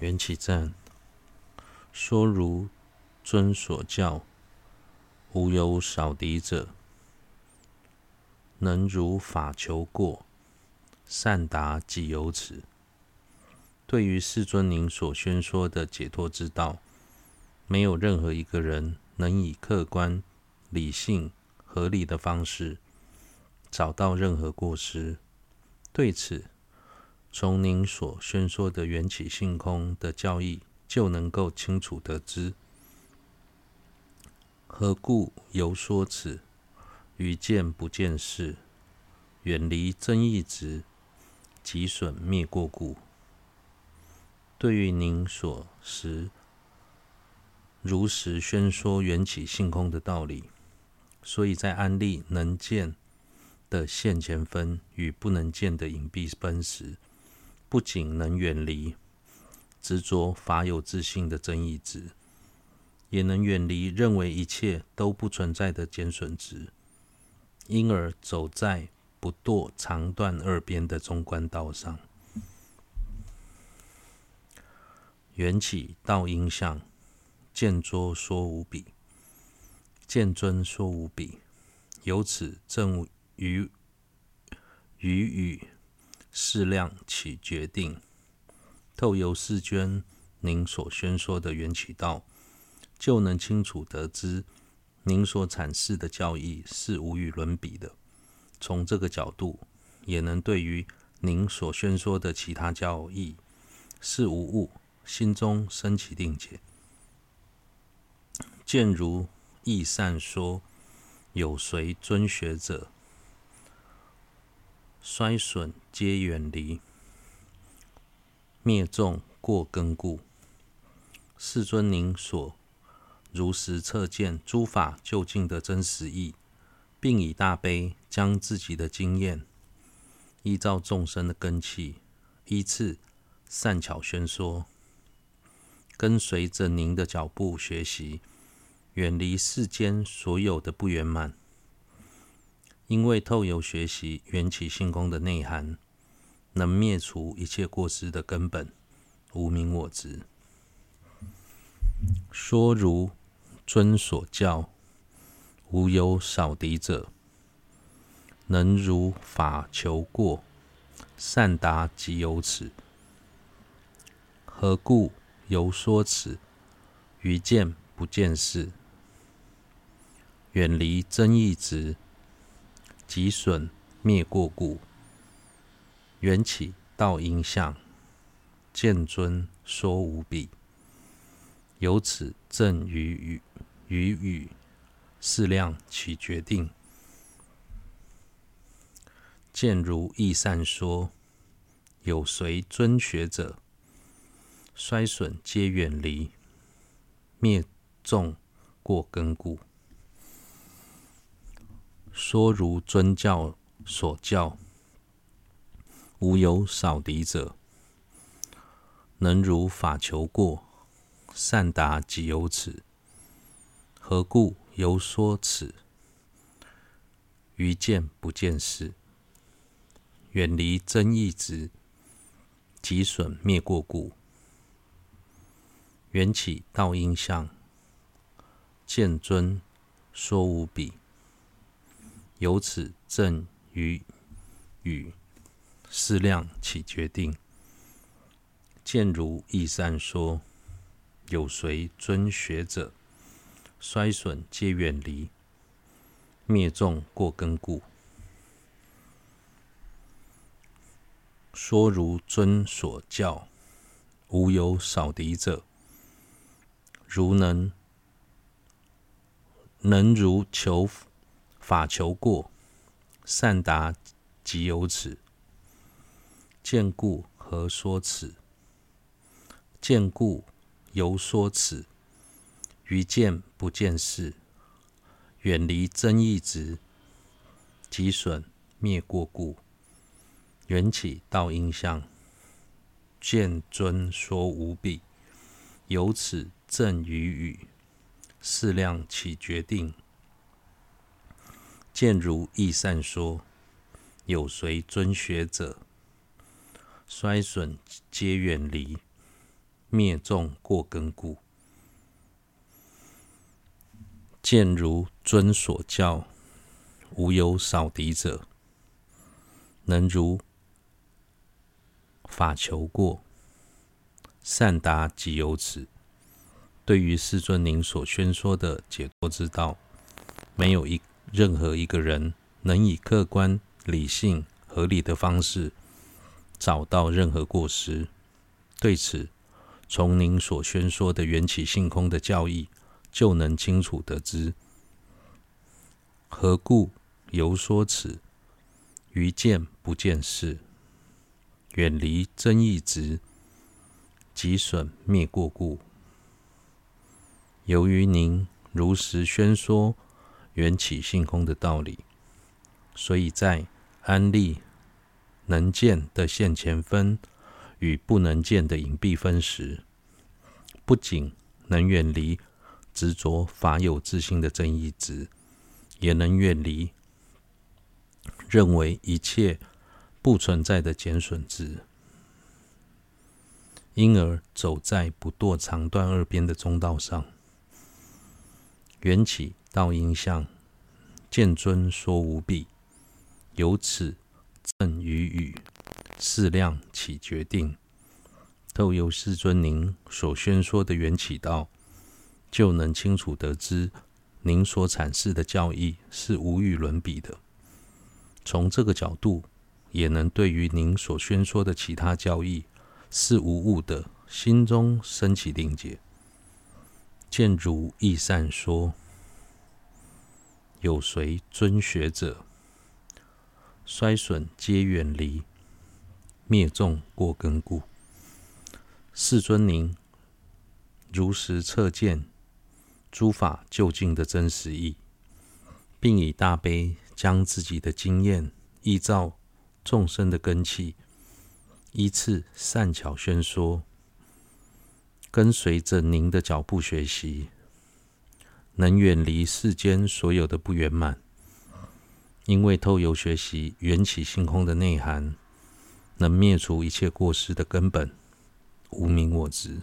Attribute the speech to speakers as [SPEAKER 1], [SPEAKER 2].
[SPEAKER 1] 缘起赞，说如尊所教，无有少敌者，能如法求过，善达即有此。对于世尊您所宣说的解脱之道，没有任何一个人能以客观、理性、合理的方式找到任何过失。对此，从您所宣说的缘起性空的教义就能够清楚得知。何故由说此？于见不见事，远离增益执，即损灭过故。对于您所实如实宣说缘起性空的道理，所以在安立能见的现前分与不能见的隐蔽分时，不仅能远离执着法有自性的增益执。也能远离认为一切都不存在的减损执，因而走在不堕长断二边的中观道上。缘起道因相，见拙说无比，见尊说无比，由此证于于语适量起决定，透由世尊您所宣说的缘起道。就能清楚得知，您所阐释的教义是无与伦比的。从这个角度，也能对于您所宣说的其他教义是无误，心中升起定解。见如义善说，有随尊学者，衰损皆远离，灭众过根故。世尊，您所如实测见诸法究竟的真实义，并以大悲将自己的经验依照众生的根器，依次善巧宣说，跟随着您的脚步学习，远离世间所有的不圆满。因为透由学习缘起性空的内涵，能灭除一切过失的根本无明我执。说如尊所教，无有少敌者，能如法求过，善达即有此。何故由说此？于见不见事，远离增益执，即损灭过故。缘起道因相，见尊说无比。由此正于语于语释量起决定，见如义善说，有随尊学者，衰损皆远离，灭众过根故。说如尊教所教，无有少敌者，能如法求过。善达即有此。何故由说此？于见不见事，远离增益执，即损灭过故。缘起道因相，见尊说无比。由此证与语适量起决定，见如易善说。有随尊学者，衰损皆远离，灭众过根故。说如尊所教，无有少敌者，如能能如求法求过，善达即有此。见故何说此？见故。犹说此，于见不见事，远离增益执，即损灭过故。缘起道因相，见尊说无比。由此正于语适量起决定，见如易善说，有随尊学者，衰损皆远离。灭众过根故。见如尊所教，无有少敌者，能如法求过，善达即有此。对于世尊您所宣说的解脱之道，没有一任何一个人能以客观、理性、合理的方式找到任何过失。对此，从您所宣说的缘起性空的教义，就能清楚得知。何故由说此？于见不见事，远离争议值，即损灭过故。由于您如实宣说缘起性空的道理，所以在安立能见的现前分与不能见的隐蔽分时，不仅能远离执着法有自性的正义值。也能远离认为一切不存在的减损值，因而走在不堕长断二边的中道上。缘起道应相，见尊说无比，由此赠与语，释量起决定。透由世尊您所宣说的缘起道，就能清楚得知。您所阐释的教义是无与伦比的。从这个角度，也能对于您所宣说的其他教义是无误的，心中升起定解。见如义善说，有谁尊学者，衰损皆远离，灭众过根故。世尊您如实测见。诸法究竟的真实义，并以大悲将自己的经验依照众生的根器，依次善巧宣说，跟随着您的脚步学习，能远离世间所有的不圆满。因为透由学习缘起性空的内涵，能灭除一切过失的根本，无名我执。